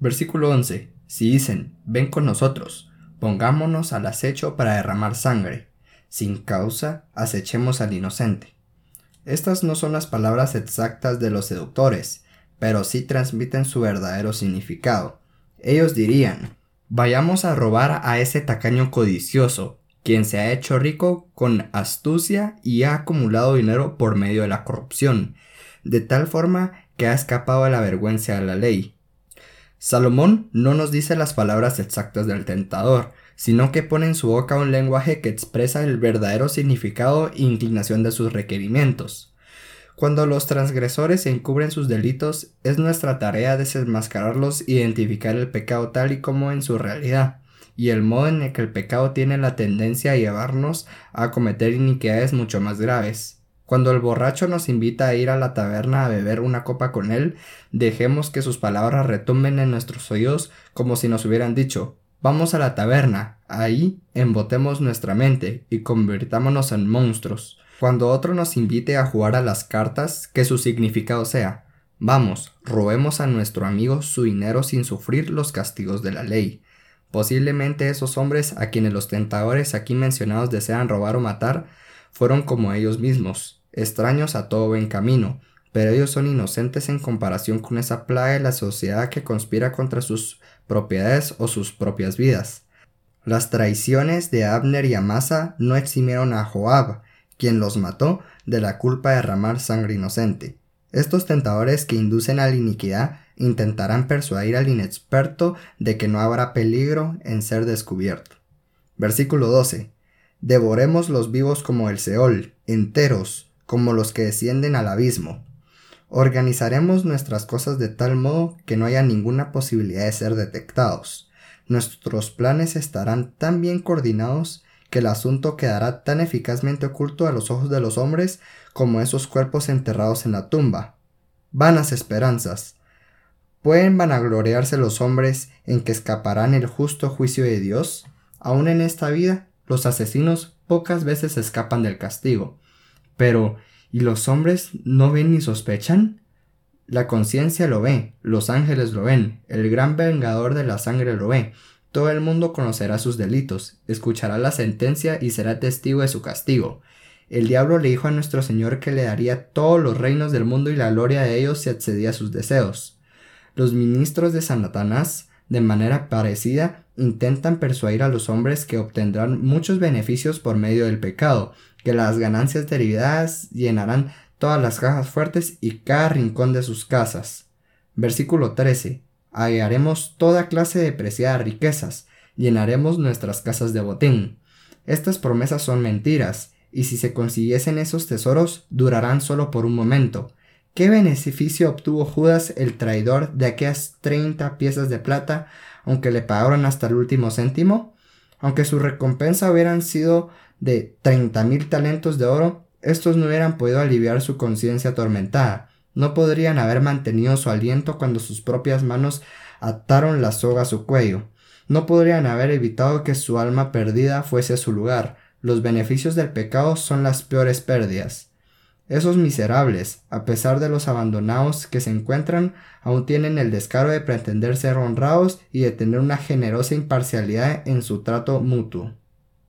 Versículo 11. Si dicen, ven con nosotros, pongámonos al acecho para derramar sangre. Sin causa, acechemos al inocente. Estas no son las palabras exactas de los seductores, pero sí transmiten su verdadero significado. Ellos dirían, vayamos a robar a ese tacaño codicioso, quien se ha hecho rico con astucia y ha acumulado dinero por medio de la corrupción, de tal forma que ha escapado a la vergüenza de la ley. Salomón no nos dice las palabras exactas del tentador, sino que pone en su boca un lenguaje que expresa el verdadero significado e inclinación de sus requerimientos. Cuando los transgresores encubren sus delitos, es nuestra tarea desenmascararlos e identificar el pecado tal y como en su realidad, y el modo en el que el pecado tiene la tendencia a llevarnos a cometer iniquidades mucho más graves. Cuando el borracho nos invita a ir a la taberna a beber una copa con él, dejemos que sus palabras retumben en nuestros oídos como si nos hubieran dicho Vamos a la taberna, ahí embotemos nuestra mente y convirtámonos en monstruos. Cuando otro nos invite a jugar a las cartas, que su significado sea, vamos, robemos a nuestro amigo su dinero sin sufrir los castigos de la ley. Posiblemente esos hombres a quienes los tentadores aquí mencionados desean robar o matar, fueron como ellos mismos, extraños a todo buen camino, pero ellos son inocentes en comparación con esa plaga de la sociedad que conspira contra sus propiedades o sus propias vidas. Las traiciones de Abner y Amasa no eximieron a Joab, quien los mató, de la culpa de derramar sangre inocente. Estos tentadores que inducen a la iniquidad intentarán persuadir al inexperto de que no habrá peligro en ser descubierto. Versículo 12. Devoremos los vivos como el Seol, enteros, como los que descienden al abismo. Organizaremos nuestras cosas de tal modo que no haya ninguna posibilidad de ser detectados. Nuestros planes estarán tan bien coordinados que el asunto quedará tan eficazmente oculto a los ojos de los hombres como esos cuerpos enterrados en la tumba. Vanas esperanzas. ¿Pueden vanagloriarse los hombres en que escaparán el justo juicio de Dios? Aún en esta vida, los asesinos pocas veces escapan del castigo. Pero, ¿Y los hombres no ven ni sospechan? La conciencia lo ve, los ángeles lo ven, el gran vengador de la sangre lo ve. Todo el mundo conocerá sus delitos, escuchará la sentencia y será testigo de su castigo. El diablo le dijo a nuestro Señor que le daría todos los reinos del mundo y la gloria de ellos si accedía a sus deseos. Los ministros de Satanás, de manera parecida, intentan persuadir a los hombres que obtendrán muchos beneficios por medio del pecado, que las ganancias derivadas llenarán todas las cajas fuertes y cada rincón de sus casas. Versículo 13. Hallaremos toda clase de preciadas riquezas, llenaremos nuestras casas de botín. Estas promesas son mentiras, y si se consiguiesen esos tesoros, durarán solo por un momento. ¿Qué beneficio obtuvo Judas el traidor de aquellas treinta piezas de plata, aunque le pagaron hasta el último céntimo? Aunque su recompensa hubieran sido de treinta mil talentos de oro, estos no hubieran podido aliviar su conciencia atormentada, no podrían haber mantenido su aliento cuando sus propias manos ataron la soga a su cuello, no podrían haber evitado que su alma perdida fuese a su lugar. Los beneficios del pecado son las peores pérdidas. Esos miserables, a pesar de los abandonados que se encuentran, aún tienen el descaro de pretender ser honrados y de tener una generosa imparcialidad en su trato mutuo.